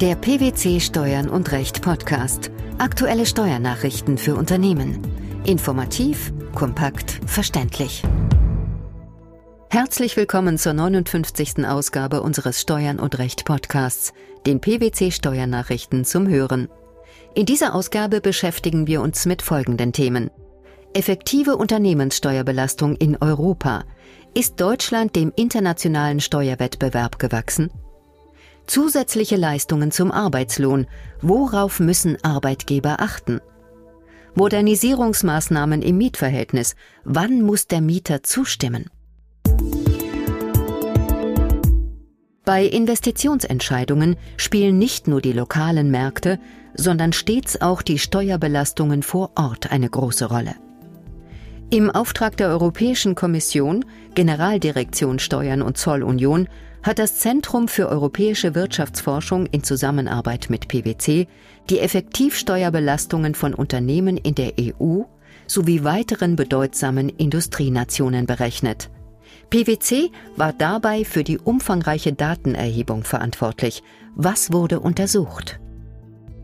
Der PwC Steuern und Recht Podcast. Aktuelle Steuernachrichten für Unternehmen. Informativ, kompakt, verständlich. Herzlich willkommen zur 59. Ausgabe unseres Steuern und Recht Podcasts, den PwC Steuernachrichten zum Hören. In dieser Ausgabe beschäftigen wir uns mit folgenden Themen. Effektive Unternehmenssteuerbelastung in Europa. Ist Deutschland dem internationalen Steuerwettbewerb gewachsen? Zusätzliche Leistungen zum Arbeitslohn. Worauf müssen Arbeitgeber achten? Modernisierungsmaßnahmen im Mietverhältnis. Wann muss der Mieter zustimmen? Bei Investitionsentscheidungen spielen nicht nur die lokalen Märkte, sondern stets auch die Steuerbelastungen vor Ort eine große Rolle. Im Auftrag der Europäischen Kommission, Generaldirektion Steuern und Zollunion, hat das Zentrum für europäische Wirtschaftsforschung in Zusammenarbeit mit PwC die Effektivsteuerbelastungen von Unternehmen in der EU sowie weiteren bedeutsamen Industrienationen berechnet. PwC war dabei für die umfangreiche Datenerhebung verantwortlich. Was wurde untersucht?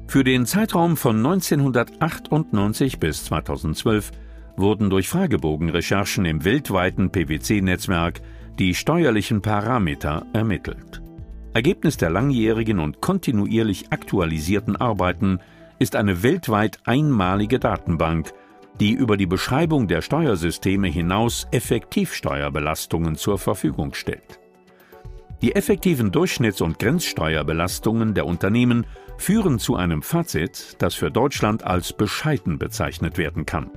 Für den Zeitraum von 1998 bis 2012 wurden durch Fragebogenrecherchen im weltweiten PwC-Netzwerk die steuerlichen Parameter ermittelt. Ergebnis der langjährigen und kontinuierlich aktualisierten Arbeiten ist eine weltweit einmalige Datenbank, die über die Beschreibung der Steuersysteme hinaus Effektivsteuerbelastungen zur Verfügung stellt. Die effektiven Durchschnitts- und Grenzsteuerbelastungen der Unternehmen führen zu einem Fazit, das für Deutschland als bescheiden bezeichnet werden kann.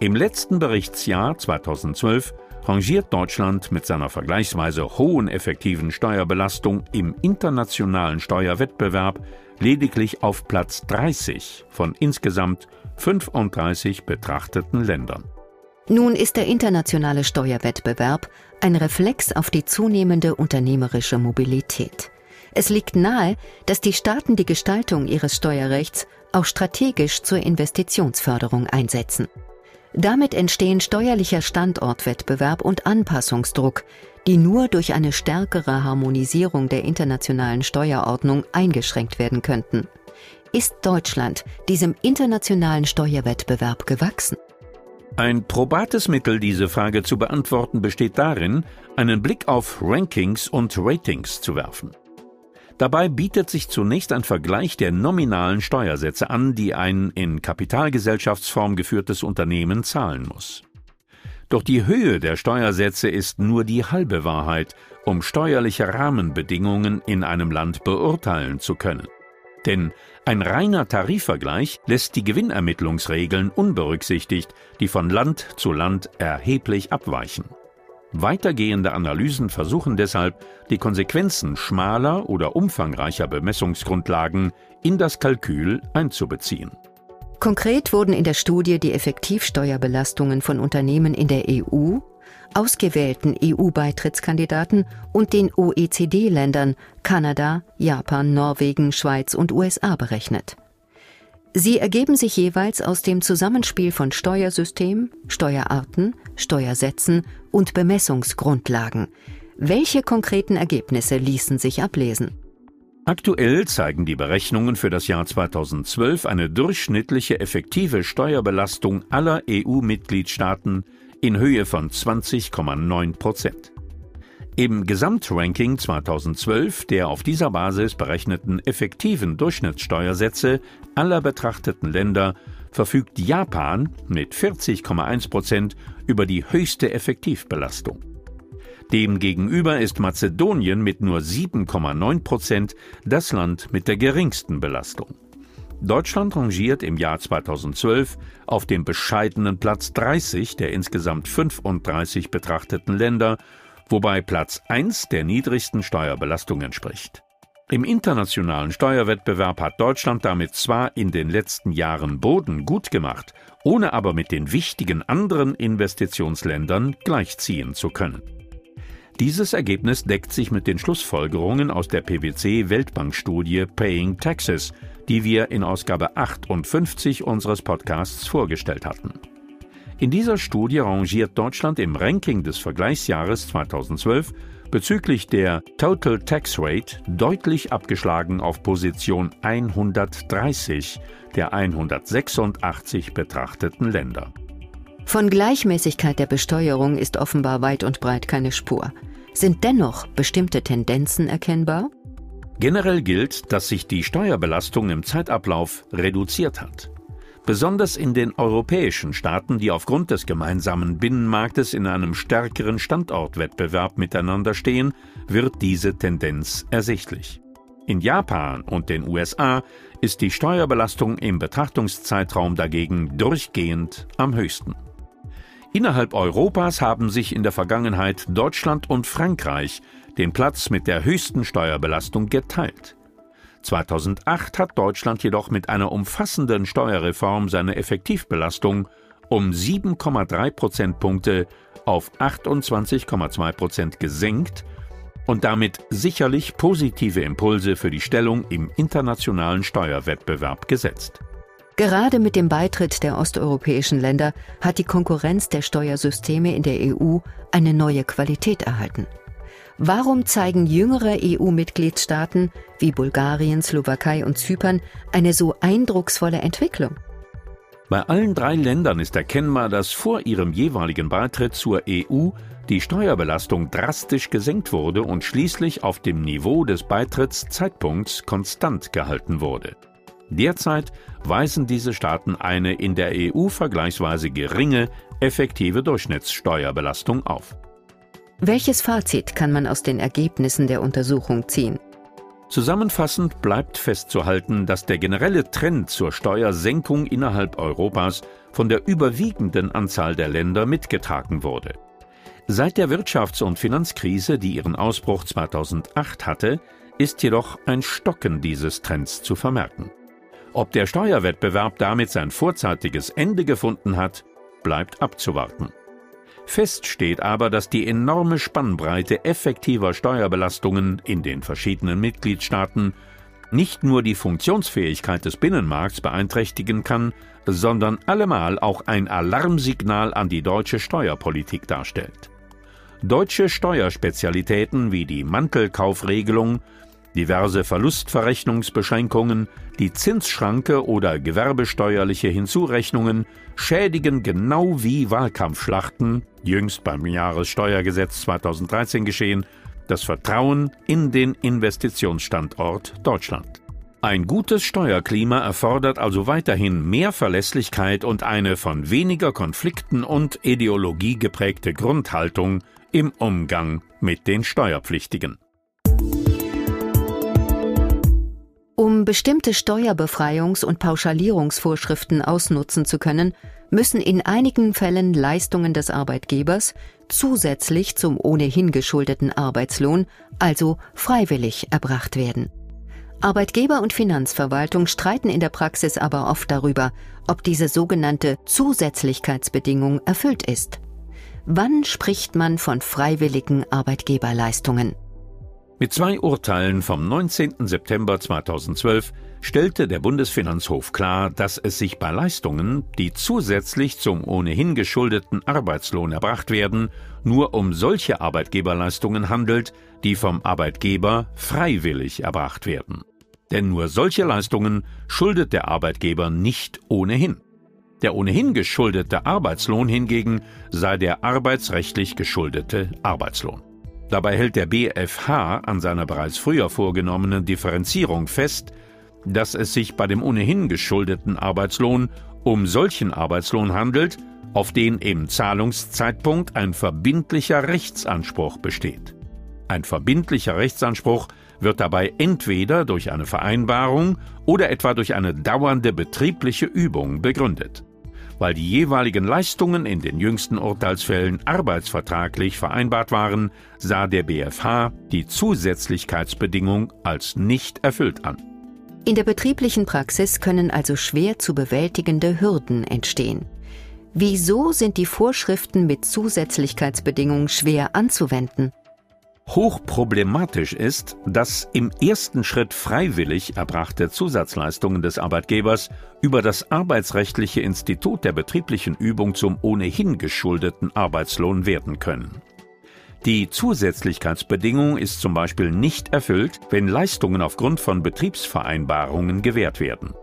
Im letzten Berichtsjahr 2012 rangiert Deutschland mit seiner vergleichsweise hohen effektiven Steuerbelastung im internationalen Steuerwettbewerb lediglich auf Platz 30 von insgesamt 35 betrachteten Ländern. Nun ist der internationale Steuerwettbewerb ein Reflex auf die zunehmende unternehmerische Mobilität. Es liegt nahe, dass die Staaten die Gestaltung ihres Steuerrechts auch strategisch zur Investitionsförderung einsetzen. Damit entstehen steuerlicher Standortwettbewerb und Anpassungsdruck, die nur durch eine stärkere Harmonisierung der internationalen Steuerordnung eingeschränkt werden könnten. Ist Deutschland diesem internationalen Steuerwettbewerb gewachsen? Ein probates Mittel, diese Frage zu beantworten, besteht darin, einen Blick auf Rankings und Ratings zu werfen. Dabei bietet sich zunächst ein Vergleich der nominalen Steuersätze an, die ein in Kapitalgesellschaftsform geführtes Unternehmen zahlen muss. Doch die Höhe der Steuersätze ist nur die halbe Wahrheit, um steuerliche Rahmenbedingungen in einem Land beurteilen zu können. Denn ein reiner Tarifvergleich lässt die Gewinnermittlungsregeln unberücksichtigt, die von Land zu Land erheblich abweichen. Weitergehende Analysen versuchen deshalb, die Konsequenzen schmaler oder umfangreicher Bemessungsgrundlagen in das Kalkül einzubeziehen. Konkret wurden in der Studie die Effektivsteuerbelastungen von Unternehmen in der EU, ausgewählten EU-Beitrittskandidaten und den OECD-Ländern Kanada, Japan, Norwegen, Schweiz und USA berechnet. Sie ergeben sich jeweils aus dem Zusammenspiel von Steuersystem, Steuerarten, Steuersätzen und Bemessungsgrundlagen. Welche konkreten Ergebnisse ließen sich ablesen? Aktuell zeigen die Berechnungen für das Jahr 2012 eine durchschnittliche effektive Steuerbelastung aller EU-Mitgliedstaaten in Höhe von 20,9 Prozent. Im Gesamtranking 2012 der auf dieser Basis berechneten effektiven Durchschnittssteuersätze aller betrachteten Länder verfügt Japan mit 40,1 Prozent über die höchste Effektivbelastung. Demgegenüber ist Mazedonien mit nur 7,9 Prozent das Land mit der geringsten Belastung. Deutschland rangiert im Jahr 2012 auf dem bescheidenen Platz 30 der insgesamt 35 betrachteten Länder wobei Platz 1 der niedrigsten Steuerbelastung entspricht. Im internationalen Steuerwettbewerb hat Deutschland damit zwar in den letzten Jahren Boden gut gemacht, ohne aber mit den wichtigen anderen Investitionsländern gleichziehen zu können. Dieses Ergebnis deckt sich mit den Schlussfolgerungen aus der PwC Weltbankstudie Paying Taxes, die wir in Ausgabe 58 unseres Podcasts vorgestellt hatten. In dieser Studie rangiert Deutschland im Ranking des Vergleichsjahres 2012 bezüglich der Total Tax Rate deutlich abgeschlagen auf Position 130 der 186 betrachteten Länder. Von Gleichmäßigkeit der Besteuerung ist offenbar weit und breit keine Spur. Sind dennoch bestimmte Tendenzen erkennbar? Generell gilt, dass sich die Steuerbelastung im Zeitablauf reduziert hat. Besonders in den europäischen Staaten, die aufgrund des gemeinsamen Binnenmarktes in einem stärkeren Standortwettbewerb miteinander stehen, wird diese Tendenz ersichtlich. In Japan und den USA ist die Steuerbelastung im Betrachtungszeitraum dagegen durchgehend am höchsten. Innerhalb Europas haben sich in der Vergangenheit Deutschland und Frankreich den Platz mit der höchsten Steuerbelastung geteilt. 2008 hat Deutschland jedoch mit einer umfassenden Steuerreform seine Effektivbelastung um 7,3 Prozentpunkte auf 28,2 Prozent gesenkt und damit sicherlich positive Impulse für die Stellung im internationalen Steuerwettbewerb gesetzt. Gerade mit dem Beitritt der osteuropäischen Länder hat die Konkurrenz der Steuersysteme in der EU eine neue Qualität erhalten. Warum zeigen jüngere EU-Mitgliedstaaten wie Bulgarien, Slowakei und Zypern eine so eindrucksvolle Entwicklung? Bei allen drei Ländern ist erkennbar, dass vor ihrem jeweiligen Beitritt zur EU die Steuerbelastung drastisch gesenkt wurde und schließlich auf dem Niveau des Beitrittszeitpunkts konstant gehalten wurde. Derzeit weisen diese Staaten eine in der EU vergleichsweise geringe effektive Durchschnittssteuerbelastung auf. Welches Fazit kann man aus den Ergebnissen der Untersuchung ziehen? Zusammenfassend bleibt festzuhalten, dass der generelle Trend zur Steuersenkung innerhalb Europas von der überwiegenden Anzahl der Länder mitgetragen wurde. Seit der Wirtschafts- und Finanzkrise, die ihren Ausbruch 2008 hatte, ist jedoch ein Stocken dieses Trends zu vermerken. Ob der Steuerwettbewerb damit sein vorzeitiges Ende gefunden hat, bleibt abzuwarten. Fest steht aber, dass die enorme Spannbreite effektiver Steuerbelastungen in den verschiedenen Mitgliedstaaten nicht nur die Funktionsfähigkeit des Binnenmarkts beeinträchtigen kann, sondern allemal auch ein Alarmsignal an die deutsche Steuerpolitik darstellt. Deutsche Steuerspezialitäten wie die Mantelkaufregelung diverse Verlustverrechnungsbeschränkungen, die Zinsschranke oder gewerbesteuerliche Hinzurechnungen schädigen genau wie Wahlkampfschlachten, jüngst beim Jahressteuergesetz 2013 geschehen, das Vertrauen in den Investitionsstandort Deutschland. Ein gutes Steuerklima erfordert also weiterhin mehr Verlässlichkeit und eine von weniger Konflikten und Ideologie geprägte Grundhaltung im Umgang mit den Steuerpflichtigen. Um bestimmte Steuerbefreiungs- und Pauschalierungsvorschriften ausnutzen zu können, müssen in einigen Fällen Leistungen des Arbeitgebers zusätzlich zum ohnehin geschuldeten Arbeitslohn, also freiwillig, erbracht werden. Arbeitgeber und Finanzverwaltung streiten in der Praxis aber oft darüber, ob diese sogenannte Zusätzlichkeitsbedingung erfüllt ist. Wann spricht man von freiwilligen Arbeitgeberleistungen? Mit zwei Urteilen vom 19. September 2012 stellte der Bundesfinanzhof klar, dass es sich bei Leistungen, die zusätzlich zum ohnehin geschuldeten Arbeitslohn erbracht werden, nur um solche Arbeitgeberleistungen handelt, die vom Arbeitgeber freiwillig erbracht werden. Denn nur solche Leistungen schuldet der Arbeitgeber nicht ohnehin. Der ohnehin geschuldete Arbeitslohn hingegen sei der arbeitsrechtlich geschuldete Arbeitslohn. Dabei hält der BfH an seiner bereits früher vorgenommenen Differenzierung fest, dass es sich bei dem ohnehin geschuldeten Arbeitslohn um solchen Arbeitslohn handelt, auf den im Zahlungszeitpunkt ein verbindlicher Rechtsanspruch besteht. Ein verbindlicher Rechtsanspruch wird dabei entweder durch eine Vereinbarung oder etwa durch eine dauernde betriebliche Übung begründet. Weil die jeweiligen Leistungen in den jüngsten Urteilsfällen arbeitsvertraglich vereinbart waren, sah der BfH die Zusätzlichkeitsbedingung als nicht erfüllt an. In der betrieblichen Praxis können also schwer zu bewältigende Hürden entstehen. Wieso sind die Vorschriften mit Zusätzlichkeitsbedingungen schwer anzuwenden? Hochproblematisch ist, dass im ersten Schritt freiwillig erbrachte Zusatzleistungen des Arbeitgebers über das arbeitsrechtliche Institut der betrieblichen Übung zum ohnehin geschuldeten Arbeitslohn werden können. Die Zusätzlichkeitsbedingung ist zum Beispiel nicht erfüllt, wenn Leistungen aufgrund von Betriebsvereinbarungen gewährt werden.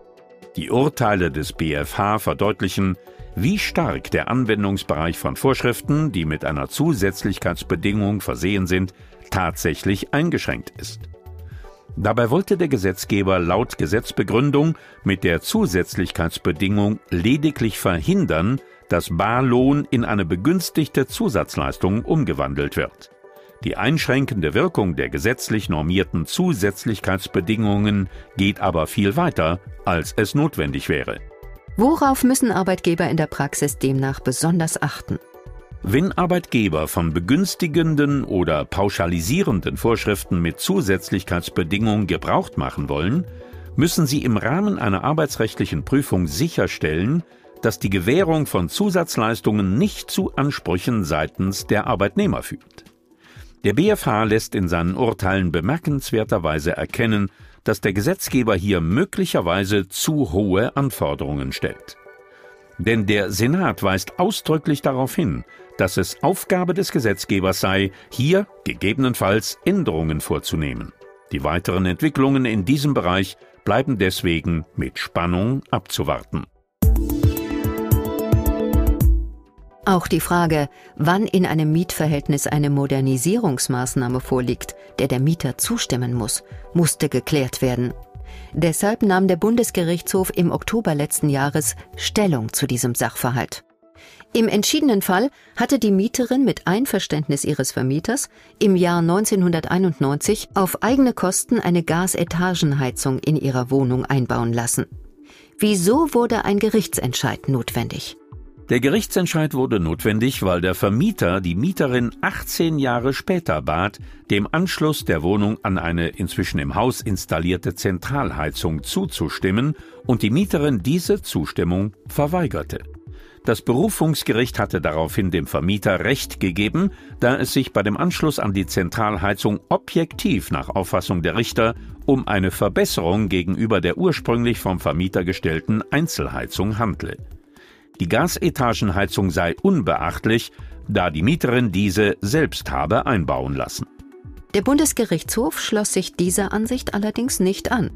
Die Urteile des BfH verdeutlichen, wie stark der Anwendungsbereich von Vorschriften, die mit einer Zusätzlichkeitsbedingung versehen sind, tatsächlich eingeschränkt ist. Dabei wollte der Gesetzgeber laut Gesetzbegründung mit der Zusätzlichkeitsbedingung lediglich verhindern, dass Barlohn in eine begünstigte Zusatzleistung umgewandelt wird. Die einschränkende Wirkung der gesetzlich normierten Zusätzlichkeitsbedingungen geht aber viel weiter, als es notwendig wäre. Worauf müssen Arbeitgeber in der Praxis demnach besonders achten? Wenn Arbeitgeber von begünstigenden oder pauschalisierenden Vorschriften mit Zusätzlichkeitsbedingungen Gebrauch machen wollen, müssen sie im Rahmen einer arbeitsrechtlichen Prüfung sicherstellen, dass die Gewährung von Zusatzleistungen nicht zu Ansprüchen seitens der Arbeitnehmer führt. Der BfH lässt in seinen Urteilen bemerkenswerterweise erkennen, dass der Gesetzgeber hier möglicherweise zu hohe Anforderungen stellt. Denn der Senat weist ausdrücklich darauf hin, dass es Aufgabe des Gesetzgebers sei, hier gegebenenfalls Änderungen vorzunehmen. Die weiteren Entwicklungen in diesem Bereich bleiben deswegen mit Spannung abzuwarten. Auch die Frage, wann in einem Mietverhältnis eine Modernisierungsmaßnahme vorliegt, der der Mieter zustimmen muss, musste geklärt werden. Deshalb nahm der Bundesgerichtshof im Oktober letzten Jahres Stellung zu diesem Sachverhalt. Im entschiedenen Fall hatte die Mieterin mit Einverständnis ihres Vermieters im Jahr 1991 auf eigene Kosten eine Gasetagenheizung in ihrer Wohnung einbauen lassen. Wieso wurde ein Gerichtsentscheid notwendig? Der Gerichtsentscheid wurde notwendig, weil der Vermieter die Mieterin 18 Jahre später bat, dem Anschluss der Wohnung an eine inzwischen im Haus installierte Zentralheizung zuzustimmen und die Mieterin diese Zustimmung verweigerte. Das Berufungsgericht hatte daraufhin dem Vermieter Recht gegeben, da es sich bei dem Anschluss an die Zentralheizung objektiv nach Auffassung der Richter um eine Verbesserung gegenüber der ursprünglich vom Vermieter gestellten Einzelheizung handle. Die Gasetagenheizung sei unbeachtlich, da die Mieterin diese selbst habe einbauen lassen. Der Bundesgerichtshof schloss sich dieser Ansicht allerdings nicht an.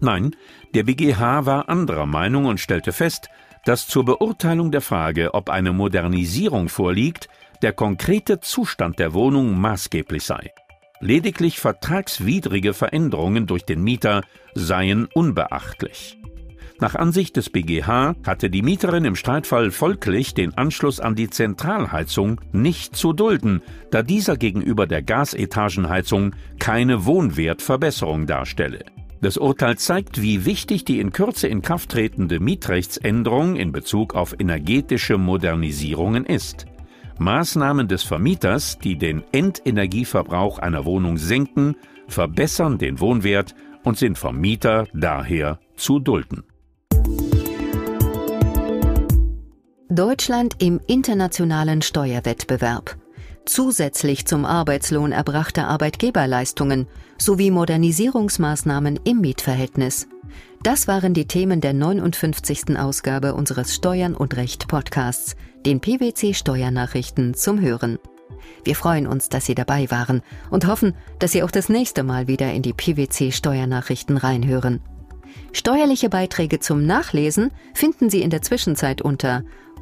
Nein, der BGH war anderer Meinung und stellte fest, dass zur Beurteilung der Frage, ob eine Modernisierung vorliegt, der konkrete Zustand der Wohnung maßgeblich sei. Lediglich vertragswidrige Veränderungen durch den Mieter seien unbeachtlich. Nach Ansicht des BGH hatte die Mieterin im Streitfall folglich den Anschluss an die Zentralheizung nicht zu dulden, da dieser gegenüber der Gasetagenheizung keine Wohnwertverbesserung darstelle. Das Urteil zeigt, wie wichtig die in Kürze in Kraft tretende Mietrechtsänderung in Bezug auf energetische Modernisierungen ist. Maßnahmen des Vermieters, die den Endenergieverbrauch einer Wohnung senken, verbessern den Wohnwert und sind vom Mieter daher zu dulden. Deutschland im internationalen Steuerwettbewerb. Zusätzlich zum Arbeitslohn erbrachte Arbeitgeberleistungen sowie Modernisierungsmaßnahmen im Mietverhältnis. Das waren die Themen der 59. Ausgabe unseres Steuern und Recht Podcasts, den PwC Steuernachrichten zum Hören. Wir freuen uns, dass Sie dabei waren und hoffen, dass Sie auch das nächste Mal wieder in die PwC Steuernachrichten reinhören. Steuerliche Beiträge zum Nachlesen finden Sie in der Zwischenzeit unter